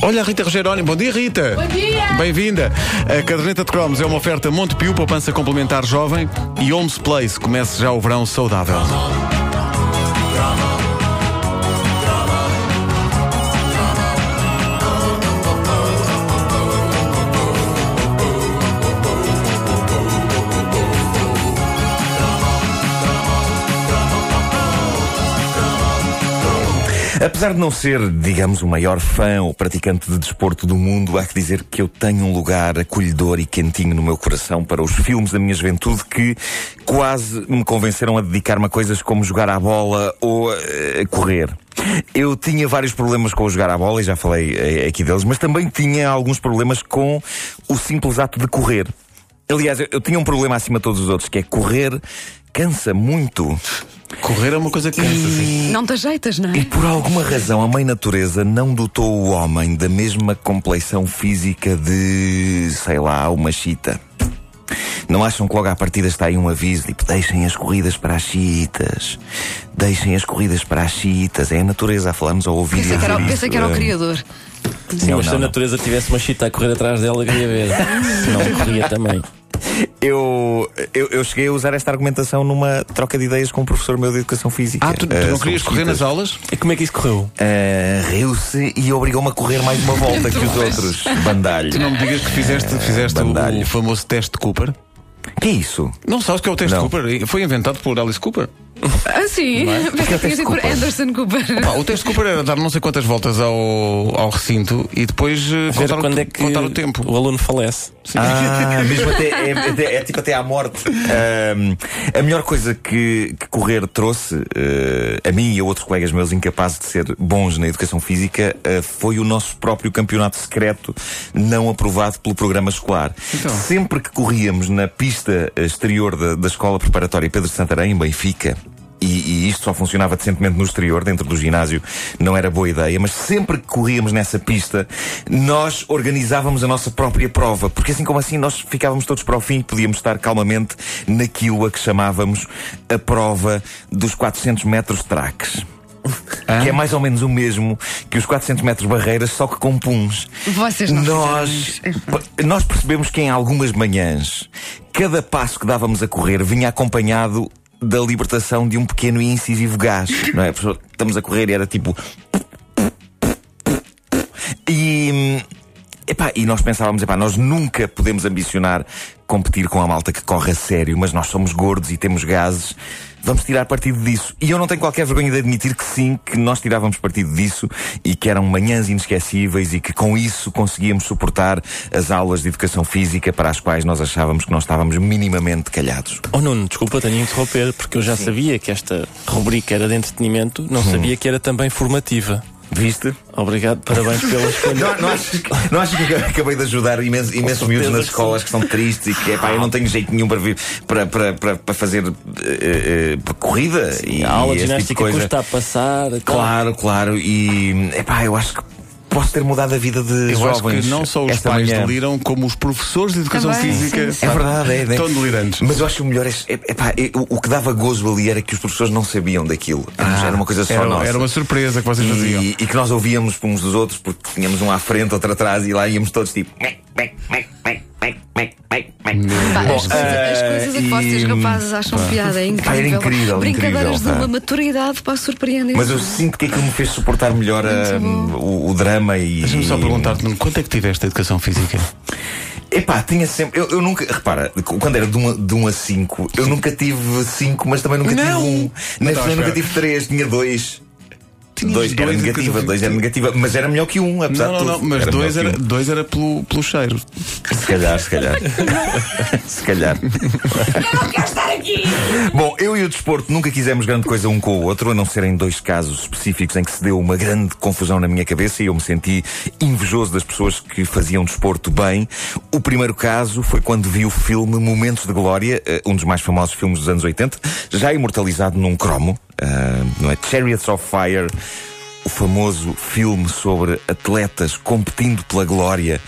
Olha a Rita Rogeroni, bom dia Rita. Bom dia. Bem-vinda. A caderneta de cromos é uma oferta Montepio, poupança complementar jovem e Homes Place. Comece já o verão saudável. Apesar de não ser, digamos, o maior fã ou praticante de desporto do mundo, há que dizer que eu tenho um lugar acolhedor e quentinho no meu coração para os filmes da minha juventude que quase me convenceram a dedicar-me a coisas como jogar à bola ou uh, correr. Eu tinha vários problemas com o jogar à bola, e já falei uh, aqui deles, mas também tinha alguns problemas com o simples ato de correr. Aliás, eu, eu tinha um problema acima de todos os outros, que é correr cansa muito. Correr é uma coisa que cansa, sim. Não te ajeitas, não é? E por alguma razão a mãe natureza não dotou o homem da mesma compleição física de, sei lá, uma chita. Não acham que logo à partida está aí um aviso, tipo, deixem as corridas para as chitas. Deixem as corridas para as chitas. É a natureza a falar-nos ao ouvido. Pensei a que era, pensei que era o Ah, criador. Sim, Não, mas se não, a não. natureza tivesse uma chita a correr atrás dela, queria ver. Não corria também. Eu, eu, eu cheguei a usar esta argumentação numa troca de ideias com um professor meu de educação física. Ah, tu, tu Ah, não sobre querias correr nas aulas? E como é que isso correu? Ah, Riu-se e obrigou-me a correr mais uma volta que os outros. Bandalho. Tu não me digas que fizeste, fizeste o, o famoso teste de Cooper? Que é isso? Não sabes o que é o teste Não. de Cooper? Foi inventado por Alice Cooper. Ah, sim. Pensei que tinha sido por Cooper? Anderson Cooper. Pá, o teste de Cooper era dar não sei quantas voltas ao, ao recinto e depois eh, Ver contar, quando o, é que contar o tempo. o aluno falece. Ah, mesmo até, é, até- é tipo até à morte. A melhor coisa que, que correr trouxe eh, a mim e a outros colegas meus incapazes de ser bons na educação física eh, foi o nosso próprio campeonato secreto não aprovado pelo programa escolar. Então. Sempre que corríamos na pista exterior da, da escola preparatória Pedro de Santarém, em Benfica, e, e isto só funcionava decentemente no exterior, dentro do ginásio não era boa ideia, mas sempre que corríamos nessa pista, nós organizávamos a nossa própria prova, porque assim como assim nós ficávamos todos para o fim e podíamos estar calmamente naquilo a que chamávamos a prova dos 400 metros traques. Que é mais ou menos o mesmo que os 400 metros barreiras, só que com puns. Vocês não Nós, p- nós percebemos que em algumas manhãs, cada passo que dávamos a correr vinha acompanhado da libertação de um pequeno e incisivo gás. Não é? Estamos a correr e era tipo. E. Epá, e nós pensávamos, epá, nós nunca podemos ambicionar competir com a malta que corre a sério, mas nós somos gordos e temos gases. Vamos tirar partido disso. E eu não tenho qualquer vergonha de admitir que sim, que nós tirávamos partido disso e que eram manhãs inesquecíveis e que com isso conseguíamos suportar as aulas de educação física para as quais nós achávamos que nós estávamos minimamente calhados. Oh Nuno, desculpa, tenho de interromper, porque eu já sabia que esta rubrica era de entretenimento, não sabia que era também formativa. Viste? Obrigado, parabéns pela escolha. Não, não, achas, que- não achas que eu acabei de ajudar imensos, imensos certeza miúdos nas escolas que são tristes e que epá, eu não tenho jeito nenhum para vir para, para, para, para fazer eh, para corrida e a aula de esse tipo ginástica coisa. custa a passar. Claro, claro. E epá, eu acho que posso ter mudado a vida de Eu jovens. acho que não só os pais manhã. deliram, como os professores de educação Também, física. sim, É verdade, é, é. Estão delirantes. Mas eu acho que o melhor é. é- epá, é- o, o que dava gozo ali era que os professores não sabiam daquilo. era uma coisa só era, nossa. era uma surpresa que vocês faziam. E, e que nós ouvíamos uns dos outros porque tínhamos um à frente, outro atrás e lá íamos todos tipo. mec, mec, mec, Bom, as, coisas, as coisas a que vocês rapazes acham piada é incrível. Incrível, Brincadeiras incrível, de uma maturidade para surpreender. Mas eu sinto que aquilo me fez suportar melhor a- Muito o, o drama e. Deixa-me só perguntar-te, quanto é que tiveste a educação física? Epá, tinha sempre. Eu, eu nunca. Repara, quando era de 1 um, a- de um a 5, eu nunca tive 5, mas também nunca Não. tive 1. Um. Nunca tive 3, tinha 2. Tinhas Dois, era dois em negativa, dois era negativa, mas era melhor que um, apesar Não, não, de não, tudo. mas Era dois era, que dois era pelo, pelo cheiro. um. Se calhar, se calhar. se calhar. Eu não quero estar aqui! Bom, eu e o desporto nunca quisemos grande coisa um com o outro, a não ser em dois casos específicos em que se deu uma grande confusão na minha cabeça e eu me senti invejoso das pessoas que faziam desporto bem. O primeiro caso foi quando vi o filme Momentos de Glória, eh, um dos mais famosos filmes dos anos 80, já imortalizado num cromo, ah, não é? Chariots of Fire, o famoso filme sobre atletas competindo pela glória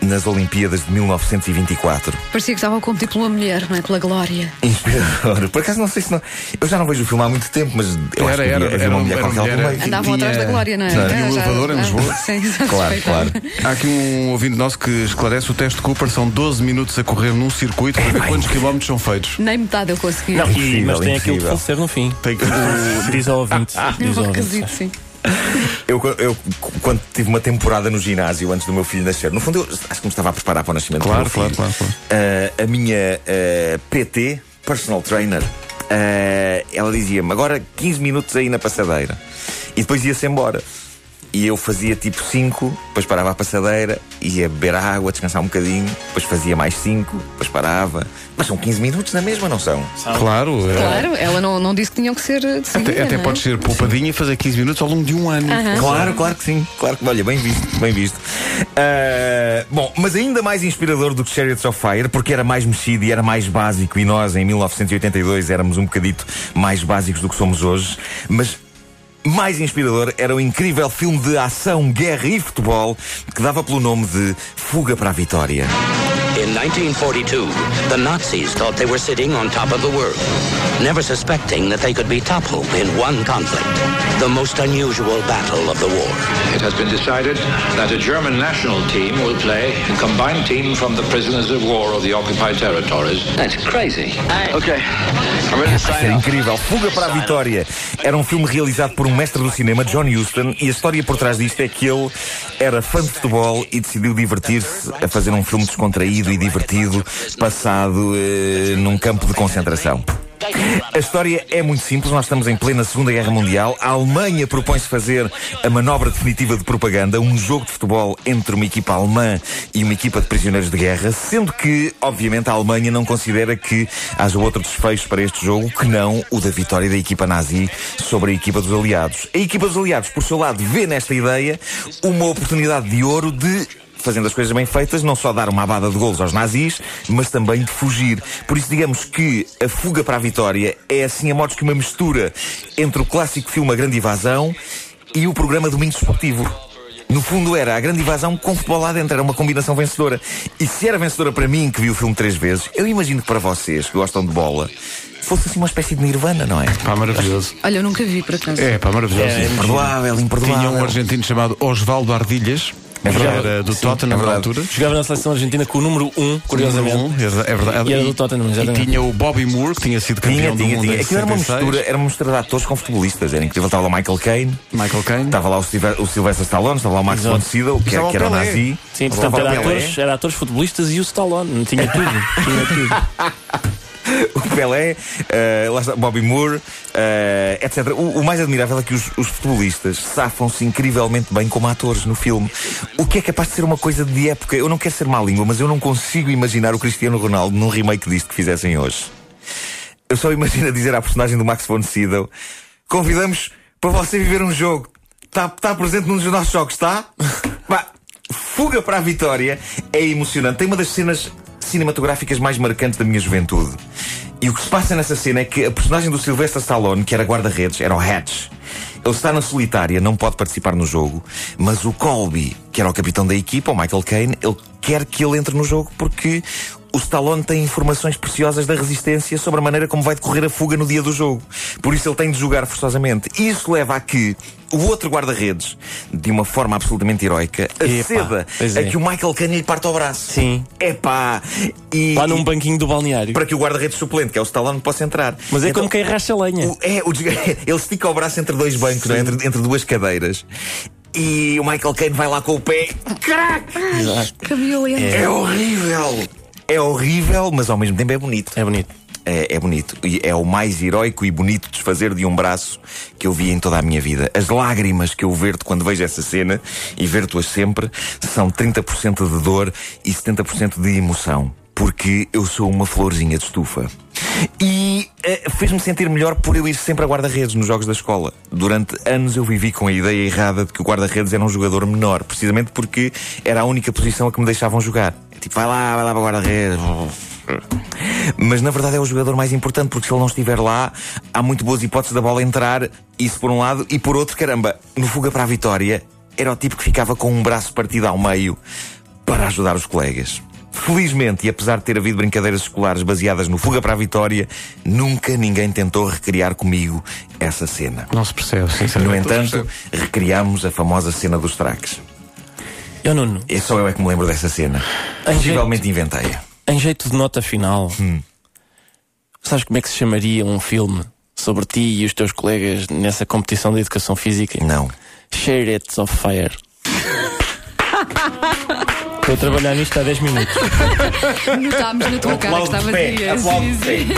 nas Olimpíadas de 1924. Parecia que estava a competir pela mulher, não é? Pela glória. Inspirador. Por acaso não sei se não. Eu já não vejo o filme há muito tempo, mas eu acho Era, que era, havia- era uma mulher era qualquer mulher, meio. Andavam tinha- atrás da glória, não é? Tinha Ah, um elevador em ah, Lisboa. Sim, Claro, claro. Há aqui um ouvinte nosso que esclarece o teste Cooper são 12 minutos a correr num circuito para ver bem. quantos quilómetros são feitos. Nem metade eu consegui. Não, e- mas tem aquilo de impossível. falecer no fim. Tem que- O- diz ao ouvinte. É Diz ao ouvinte. sim. Eu, eu, quando tive uma temporada no ginásio antes do meu filho nascer, no fundo, eu acho que me estava a preparar para o nascimento do Claro, meu filho. claro, claro, Ah, a minha ah, PT, personal trainer, ah, ela dizia-me agora 15 minutos aí na passadeira. E depois ia-se embora. E eu fazia tipo 5, depois parava a passadeira, ia beber água, descansar um bocadinho, depois fazia mais 5, depois parava. Mas são 15 minutos na mesma, não são? Claro, é- Claro, ela não, não disse que tinham que ser de seguida, até, até não é? pode ser poupadinha e fazer 15 minutos ao longo de um ano. Claro, claro que sim. Claro que, olha, bem visto, bem visto. Ah, bom, mas ainda mais inspirador do que Chariots of Fire, porque era mais mexido e era mais básico, e nós, em 1982, éramos um bocadito mais básicos do que somos hoje, mas. Mais inspirador era o incrível filme de ação, guerra e futebol que dava pelo nome de Fuga para a Vitória. In 1942, the Nazis thought they were sitting on top of the world, never suspecting that they could be toppled in one conflict, the most unusual battle of the war. It has been decided that a German national team will play a combined team from the prisoners of war of the occupied territories. That's crazy. Okay, I'm Isso era incrível. Fuga para a Vitória. Era um filme realizado por um mestre do cinema, John Huston, e a história por trás disto é que ele era fã de futebol e decidiu divertir-se a fazer um filme descontraído e divertido, passado eh, num campo de concentração. A história é muito simples. Nós estamos em plena Segunda Guerra Mundial. A Alemanha propõe-se fazer a manobra definitiva de propaganda, um jogo de futebol entre uma equipa alemã e uma equipa de prisioneiros de guerra, sendo que, obviamente, a Alemanha não considera que haja outro desfecho para este jogo que não o da vitória da equipa nazi sobre a equipa dos aliados. A equipa dos aliados, por seu lado, vê nesta ideia uma oportunidade de ouro de fazendo as coisas bem feitas, não só dar uma abada de golos aos nazis, mas também de fugir. Por isso, digamos que a fuga para a vitória é, assim, a modos que uma mistura entre o clássico filme A Grande Invasão e o programa Domingo Esportivo. No fundo era a grande invasão com futebol lá dentro, era uma combinação vencedora. E se era vencedora para mim, que vi o filme três vezes, eu imagino que para vocês, que gostam de bola, fosse assim uma espécie de nirvana, não é? Pá, maravilhoso. Olha, eu nunca vi por acaso. É, pá, maravilhoso. É, é Imperdoável, imperdoável. Tinha um argentino chamado Osvaldo Ardilhas, É verdade. era do Sim, Tottenham é na verdade. altura. Jogava na seleção argentina com o número 1, curiosamente. Número um, é verdade. E era do Tottenham, E exatamente. tinha o Bobby Moore, que tinha sido campeão Tinha, do tinha, mundo tinha. Aquilo era uma 66. mistura, era uma mistura de atores com futebolistas. Era incrível. Estava lá o Michael Caine, Michael Caine. estava lá o, Silve- o Sylvester Stallone, estava lá o Max von Sydow, que, Estava era- o que era o nazi. Sim, portanto, era atores, era atores futebolistas e o Stallone. Tinha tudo. tinha tudo. o Pelé, eh, lá está, Bobby Moore, eh, etc. O, o mais admirável é que os, os futebolistas safam-se incrivelmente bem como atores no filme. O que é capaz de ser uma coisa de época. Eu não quero ser má língua, mas eu não consigo imaginar o Cristiano Ronaldo num remake disto que fizessem hoje. Eu só imagino dizer à personagem do Max von Sydow: convidamos para você viver um jogo. Está tá presente num dos nossos jogos, está? Fuga para a Vitória é emocionante. Tem uma das cenas cinematográficas mais marcantes da minha juventude. E o que se passa nessa cena é que a personagem do Sylvester Stallone, que era guarda-redes, era o Hatch. Ele está na solitária, não pode participar no jogo, mas o Colby, que era o capitão da equipa, o Michael Caine, ele quer que ele entre no jogo porque o Stallone tem informações preciosas da resistência sobre a maneira como vai decorrer a fuga no dia do jogo. Por isso ele tem de jogar forçosamente. Isso leva a que o outro guarda-redes, de uma forma absolutamente heroica, aceda a é. que o Michael Caine lhe parte ao braço. Sim. Epá! E, Lá num e- banquinho do balneário. para que o guarda-redes suplente, que é o Stallone, possa entrar. Mas é Então, como quem racha lenha. o- é, o ele estica o braço entre dois bancos, não é? entre, entre duas cadeiras. E o Michael Caine vai lá com o pé. Crack! Que violento. É horrível! É horrível, mas ao mesmo tempo é bonito. É bonito. É, é bonito. E é o mais heroico e bonito desfazer de um braço que eu vi em toda a minha vida. As lágrimas que eu verto quando vejo essa cena, e verto-as sempre, são 30% de dor e 70% de emoção. Porque eu sou uma florzinha de estufa. E eh, fez-me sentir melhor por eu ir sempre a guarda-redes nos jogos da escola. Durante anos eu vivi com a ideia errada de que o guarda-redes era um jogador menor, precisamente porque era a única posição a que me deixavam jogar. Tipo, vai lá, vai lá para o guarda-redes. Mas na verdade é o jogador mais importante, porque se ele não estiver lá, há muito boas hipóteses da bola entrar, isso por um lado, e por outro, caramba, no fuga para a vitória, era o tipo que ficava com um braço partido ao meio. para ajudar os colegas. Felizmente, e apesar de ter havido brincadeiras escolares baseadas no Fuga para a Vitória, nunca ninguém tentou recriar comigo essa cena. Não se percebe, No sinceramente. entanto, recriámos a famosa cena dos tracks. Eu, Nuno, E só eu é que me lembro dessa cena. Possivelmente inventei-a. em jeito de nota final, Hum. sabes como é que se chamaria um filme sobre ti e os teus colegas nessa competição de educação física? Não. Chariots of Fire. Estou a trabalhar nisto há 10 minutos. Notámos na tua cara que estava vazia. Sim, sim.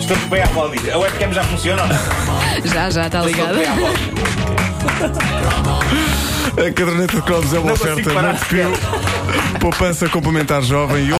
Estou de pé a aplaudir. A webcam já funciona ou não? Já, já, está ligado. A caderneta de cromos é uma oferta muito. Poupança complementar jovem e